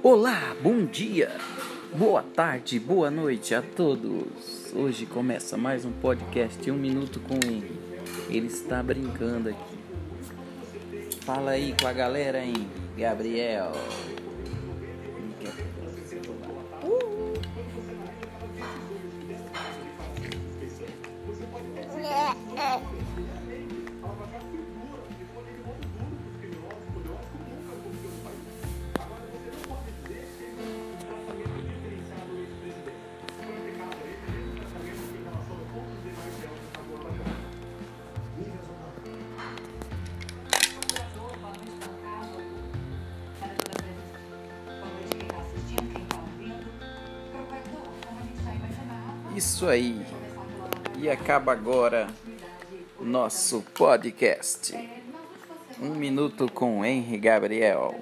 Olá, bom dia, boa tarde, boa noite a todos. Hoje começa mais um podcast Um Minuto com ele. Ele está brincando aqui. Fala aí com a galera, hein, Gabriel. Isso aí. E acaba agora nosso podcast. Um minuto com Henry Gabriel.